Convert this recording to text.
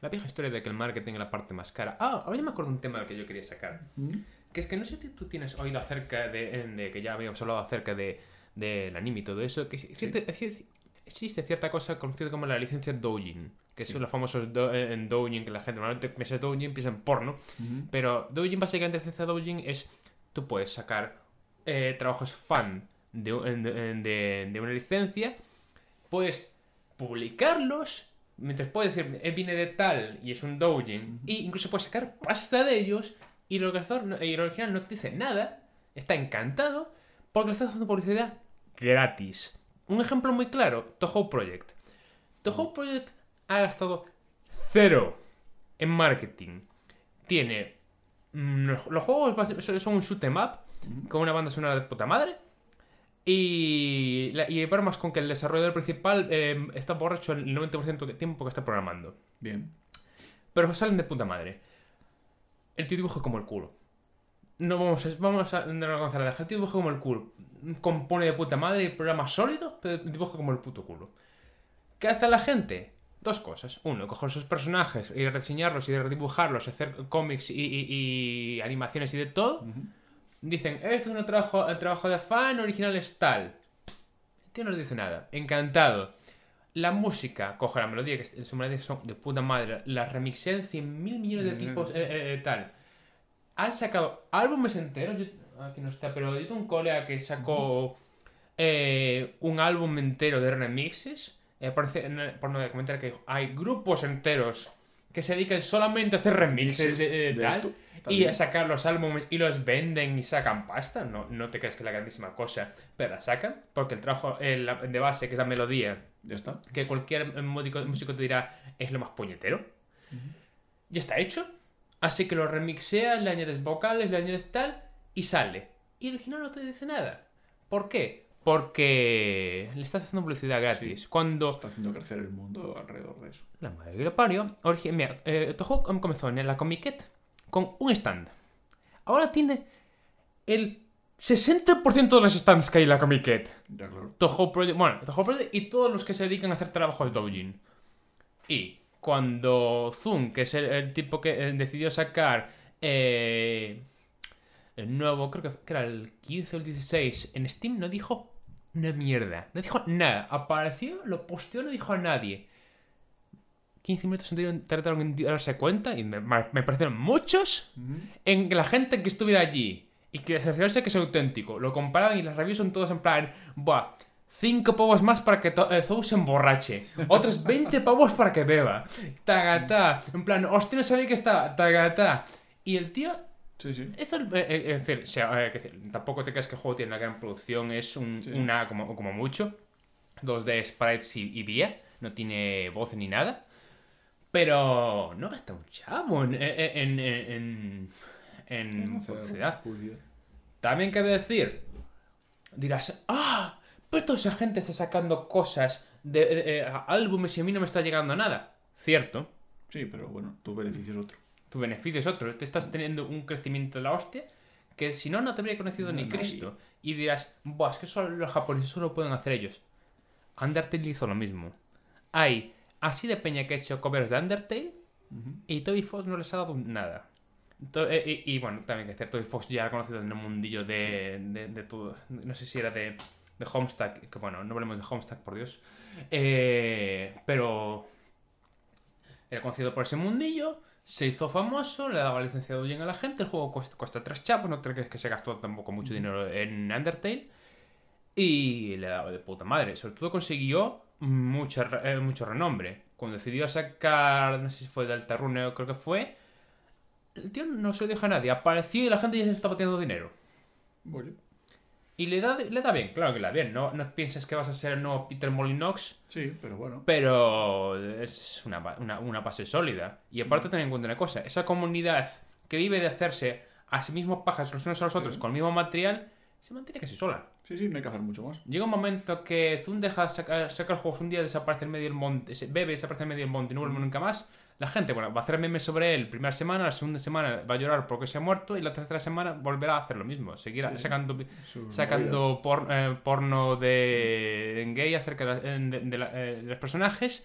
La vieja historia de que el marketing es la parte más cara. Ah, ahora ya me acuerdo de un tema del que yo quería sacar. Que es que no sé si tú tienes oído acerca de, de que ya habíamos hablado acerca de del anime y todo eso, que sí. existe cierta cosa conocida como la licencia Doujin, que son los famosos en Doujin, que la gente normalmente piensa Doujin, piensa en porno, pero Doujin básicamente la licencia Doujin es, tú puedes sacar eh, trabajos fan de, de, de, una licencia, puedes publicarlos, mientras puedes decir, eh, viene de tal y es un Doujin, e incluso puedes sacar pasta de ellos y el, y el original no te dice nada, está encantado, porque le estás haciendo publicidad gratis. Un ejemplo muy claro, Toho Project. Toho Project ha gastado cero en marketing. Tiene... Mm, los juegos son un shoot em up con una banda sonora de puta madre. Y, y más con que el desarrollador principal em, está borracho el 90% del tiempo que está programando. Bien. Pero salen de puta madre. El tío dibuja como el culo. No vamos a, vamos a, no a dejar. El tío dibuja como el culo compone de puta madre y programa sólido, pero dibuja como el puto culo. ¿Qué hace la gente? Dos cosas. Uno, coger sus personajes y rediseñarlos y redibujarlos, hacer cómics y, animaciones y de todo. Dicen, esto es un trabajo, el trabajo de fan, original es tal. El tío no les dice nada. Encantado. La música, coge la melodía, que su melodía son de puta madre, la remixen 100 mil millones de tipos, eh, eh, eh, tal. Han sacado álbumes enteros aquí no está, pero yo un colega que sacó eh, un álbum entero de remixes. Eh, parece, por no comentar que hay grupos enteros que se dedican solamente a hacer remixes de, tal. y a sacar los álbumes y los venden y sacan pasta. No, no te crees que es la grandísima cosa, pero la sacan. Porque el trabajo de base, que es la melodía, ya está. Que cualquier músico, músico te dirá es lo más puñetero. Ya está hecho. Así que lo remixeas, le añades vocales, le añades tal y sale. Y el original no te dice nada. ¿Por qué? Porque le estás haciendo publicidad gratis. Cuando. Está haciendo crecer el mundo alrededor de eso. La madre que lo parió. Mira, eh, Toho comenzó en la Comiquet con un stand. Ahora tiene el 60% de los stands que hay en la Comiquet. Ya, claro. Toho Project. Bueno, Toho Project y todos los que se dedican a hacer trabajos de doujin. Y cuando Zoom, que es el, tipo que eh, decidió sacar. Eh, el nuevo, creo que era el 15 o el 16, en Steam no dijo una mierda. No dijo nada. Apareció, lo posteó, no dijo a nadie. 15 minutos trataron en darse cuenta y me, parecieron muchos en la gente que estuviera allí y que se asegurase que es auténtico. Lo comparaban y las reviews son todas en plan, buah, 5 pavos más para que eh, Zou se emborrache. Otros 20 pavos para que beba. Tagata. En plan, hostia, no sabía que estaba. Tagata. Y el tío Sí, sí. es decir, tampoco te creas que el juego tiene una gran producción, es un, una, como, como mucho, 2D sprites y, vía, no tiene voz ni nada. Pero no gasta un chavo en, en, en, en publicidad. También cabe decir, dirás, ¡ah! Pero toda esa gente está sacando cosas de álbumes y a mí no me está llegando nada. Cierto. Sí, pero bueno, tu beneficio es otro tu beneficio es otro. Te estás teniendo un crecimiento de la hostia que si no, no te habría conocido ni Cristo. Y dirás, Buah, es que solo los japoneses solo pueden hacer ellos. Undertale hizo lo mismo. Hay así de peña que ha hecho covers de Undertale y Toby Fox no les ha dado nada. Eh, y, bueno, también que hacer Toby Fox ya ha conocido en el mundillo de, de, todo. No sé si era de, de Homestuck, que bueno, no hablemos de Homestuck, por Dios. Eh, pero era conocido por ese mundillo se hizo famoso, le daba licencia de a la gente, el juego cuesta, cuesta 3 chapos, no crees que se gastó tampoco mucho dinero en Undertale. Y le daba de puta madre. Sobre todo consiguió mucho, eh, mucho renombre. Cuando decidió sacar, no sé si fue de Altarrune creo que fue, el tío no se lo dijo a nadie. Apareció y la gente ya se estaba teniendo dinero. Bueno. Y le da, le da bien, claro que le da bien. No, no pienses que vas a ser el nuevo Peter Molyneux. Sí, pero bueno. Pero es una, una, base sólida. Y aparte, ten en cuenta una cosa: esa comunidad que vive de hacerse a sí mismos pajas los unos a los otros con el mismo material, se mantiene casi sola. Sí, sí, no hay que hacer mucho más. Llega un momento que Zoom deja de sacar, sacar juegos, un día desaparece en medio del monte, bebe, desaparece en medio del monte y no vuelve nunca más la gente, bueno, va a hacer memes sobre él primera semana, la segunda semana va a llorar porque se ha muerto y la tercera semana volverá a hacer lo mismo. Seguirá sacando, sacando eh, porno de gay acerca de, eh, de, los personajes